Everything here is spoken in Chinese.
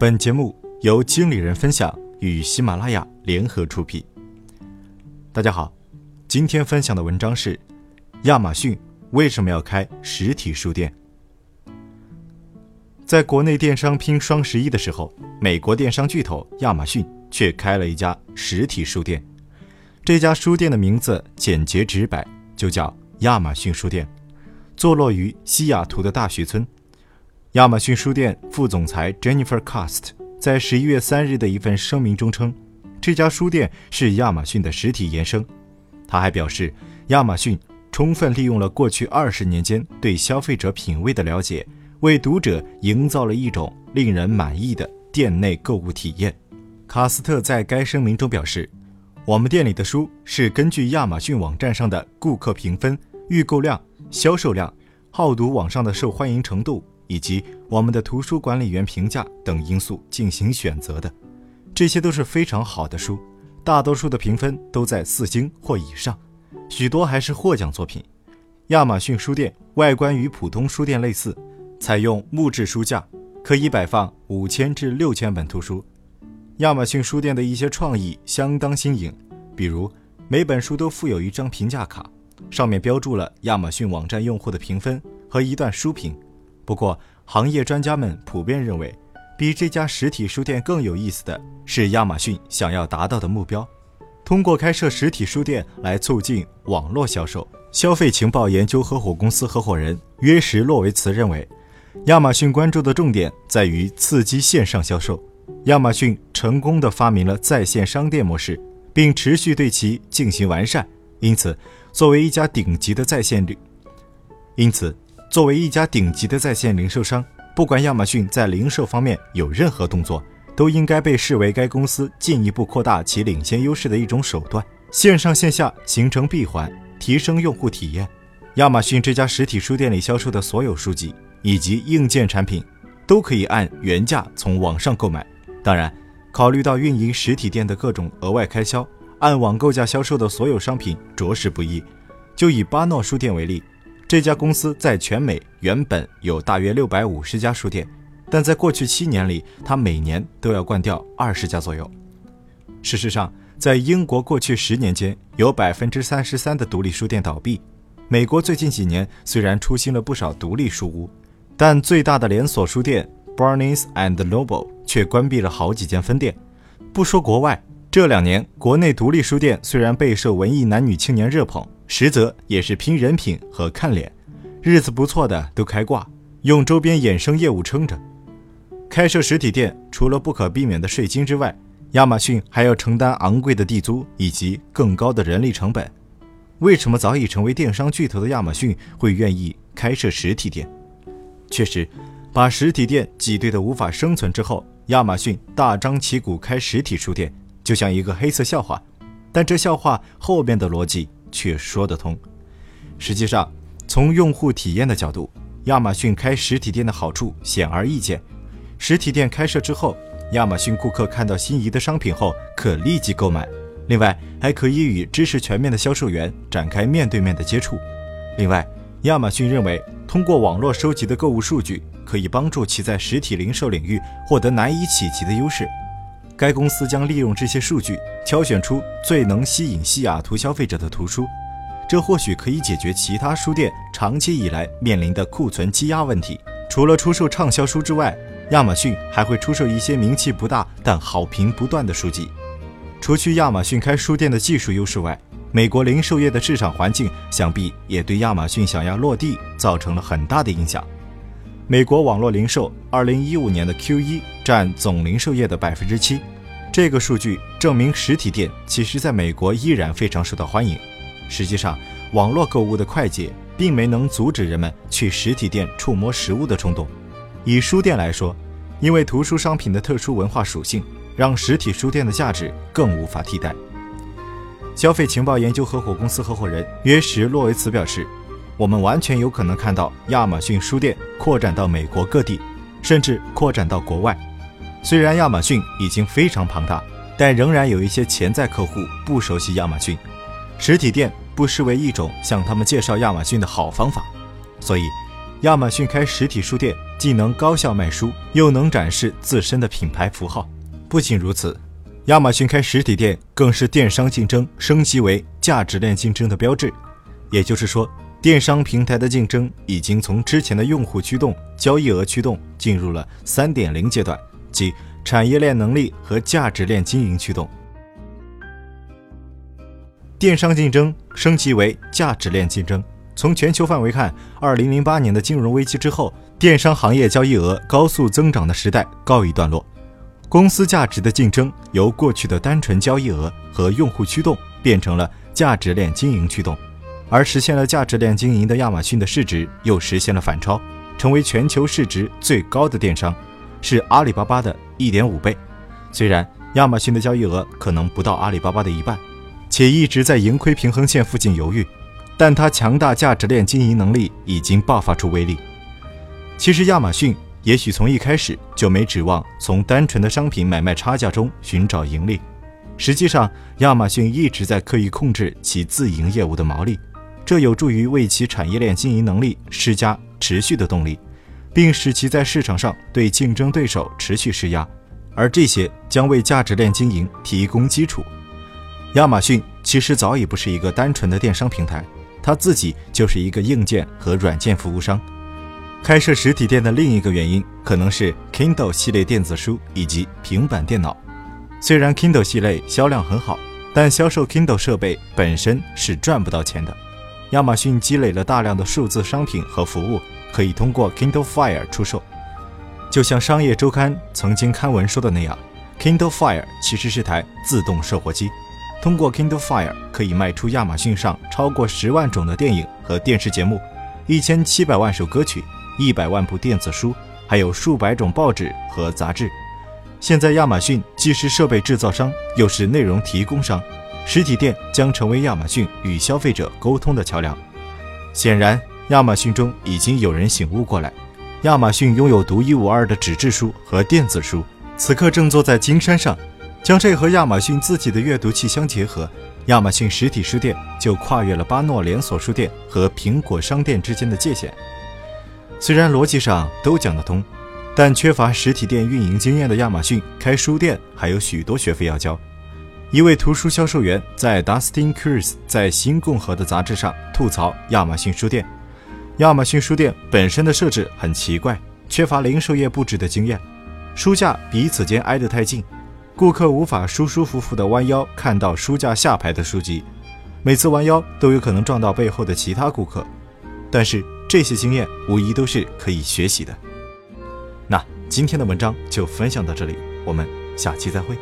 本节目由经理人分享与喜马拉雅联合出品。大家好，今天分享的文章是：亚马逊为什么要开实体书店？在国内电商拼双十一的时候，美国电商巨头亚马逊却开了一家实体书店。这家书店的名字简洁直白，就叫亚马逊书店，坐落于西雅图的大学村。亚马逊书店副总裁 Jennifer Cast 在十一月三日的一份声明中称，这家书店是亚马逊的实体延伸。他还表示，亚马逊充分利用了过去二十年间对消费者品味的了解，为读者营造了一种令人满意的店内购物体验。卡斯特在该声明中表示：“我们店里的书是根据亚马逊网站上的顾客评分、预购量、销售量、好读网上的受欢迎程度。”以及我们的图书管理员评价等因素进行选择的，这些都是非常好的书，大多数的评分都在四星或以上，许多还是获奖作品。亚马逊书店外观与普通书店类似，采用木质书架，可以摆放五千至六千本图书。亚马逊书店的一些创意相当新颖，比如每本书都附有一张评价卡，上面标注了亚马逊网站用户的评分和一段书评。不过，行业专家们普遍认为，比这家实体书店更有意思的是亚马逊想要达到的目标：通过开设实体书店来促进网络销售。消费情报研究合伙公司合伙人约什·洛维茨认为，亚马逊关注的重点在于刺激线上销售。亚马逊成功地发明了在线商店模式，并持续对其进行完善。因此，作为一家顶级的在线旅，因此。作为一家顶级的在线零售商，不管亚马逊在零售方面有任何动作，都应该被视为该公司进一步扩大其领先优势的一种手段。线上线下形成闭环，提升用户体验。亚马逊这家实体书店里销售的所有书籍以及硬件产品，都可以按原价从网上购买。当然，考虑到运营实体店的各种额外开销，按网购价销售的所有商品着实不易。就以巴诺书店为例。这家公司在全美原本有大约六百五十家书店，但在过去七年里，它每年都要关掉二十家左右。事实上，在英国过去十年间，有百分之三十三的独立书店倒闭。美国最近几年虽然出新了不少独立书屋，但最大的连锁书店 Barnes and Noble 却关闭了好几间分店。不说国外，这两年国内独立书店虽然备受文艺男女青年热捧。实则也是拼人品和看脸，日子不错的都开挂，用周边衍生业务撑着。开设实体店除了不可避免的税金之外，亚马逊还要承担昂贵的地租以及更高的人力成本。为什么早已成为电商巨头的亚马逊会愿意开设实体店？确实，把实体店挤兑的无法生存之后，亚马逊大张旗鼓开实体书店，就像一个黑色笑话。但这笑话后面的逻辑。却说得通。实际上，从用户体验的角度，亚马逊开实体店的好处显而易见。实体店开设之后，亚马逊顾客看到心仪的商品后，可立即购买。另外，还可以与知识全面的销售员展开面对面的接触。另外，亚马逊认为，通过网络收集的购物数据，可以帮助其在实体零售领域获得难以企及的优势。该公司将利用这些数据，挑选出最能吸引西雅图消费者的图书，这或许可以解决其他书店长期以来面临的库存积压问题。除了出售畅销书之外，亚马逊还会出售一些名气不大但好评不断的书籍。除去亚马逊开书店的技术优势外，美国零售业的市场环境想必也对亚马逊想要落地造成了很大的影响。美国网络零售2015年的 Q1 占总零售业的百分之七，这个数据证明实体店其实在美国依然非常受到欢迎。实际上，网络购物的快捷并没能阻止人们去实体店触摸实物的冲动。以书店来说，因为图书商品的特殊文化属性，让实体书店的价值更无法替代。消费情报研究合伙公司合伙人约什·洛维茨表示。我们完全有可能看到亚马逊书店扩展到美国各地，甚至扩展到国外。虽然亚马逊已经非常庞大，但仍然有一些潜在客户不熟悉亚马逊，实体店不失为一种向他们介绍亚马逊的好方法。所以，亚马逊开实体书店既能高效卖书，又能展示自身的品牌符号。不仅如此，亚马逊开实体店更是电商竞争升级为价值链竞争的标志。也就是说，电商平台的竞争已经从之前的用户驱动、交易额驱动，进入了三点零阶段，即产业链能力和价值链经营驱动。电商竞争升级为价值链竞争。从全球范围看，二零零八年的金融危机之后，电商行业交易额高速增长的时代告一段落。公司价值的竞争由过去的单纯交易额和用户驱动，变成了价值链经营驱动。而实现了价值链经营的亚马逊的市值又实现了反超，成为全球市值最高的电商，是阿里巴巴的一点五倍。虽然亚马逊的交易额可能不到阿里巴巴的一半，且一直在盈亏平衡线附近犹豫。但它强大价值链经营能力已经爆发出威力。其实亚马逊也许从一开始就没指望从单纯的商品买卖差价中寻找盈利。实际上，亚马逊一直在刻意控制其自营业务的毛利，这有助于为其产业链经营能力施加持续的动力，并使其在市场上对竞争对手持续施压。而这些将为价值链经营提供基础。亚马逊其实早已不是一个单纯的电商平台。它自己就是一个硬件和软件服务商。开设实体店的另一个原因，可能是 Kindle 系列电子书以及平板电脑。虽然 Kindle 系列销量很好，但销售 Kindle 设备本身是赚不到钱的。亚马逊积累了大量的数字商品和服务，可以通过 Kindle Fire 出售。就像商业周刊曾经刊文说的那样，Kindle Fire 其实是台自动售货机。通过 Kindle Fire 可以卖出亚马逊上超过十万种的电影和电视节目，一千七百万首歌曲，一百万部电子书，还有数百种报纸和杂志。现在亚马逊既是设备制造商，又是内容提供商，实体店将成为亚马逊与消费者沟通的桥梁。显然，亚马逊中已经有人醒悟过来，亚马逊拥有独一无二的纸质书和电子书，此刻正坐在金山上。将这和亚马逊自己的阅读器相结合，亚马逊实体书店就跨越了巴诺连锁书店和苹果商店之间的界限。虽然逻辑上都讲得通，但缺乏实体店运营经验的亚马逊开书店还有许多学费要交。一位图书销售员在 Dustin Curse 在新共和的杂志上吐槽亚马逊书店：亚马逊书店本身的设置很奇怪，缺乏零售业布置的经验，书架彼此间挨得太近。顾客无法舒舒服服地弯腰看到书架下排的书籍，每次弯腰都有可能撞到背后的其他顾客。但是这些经验无疑都是可以学习的。那今天的文章就分享到这里，我们下期再会。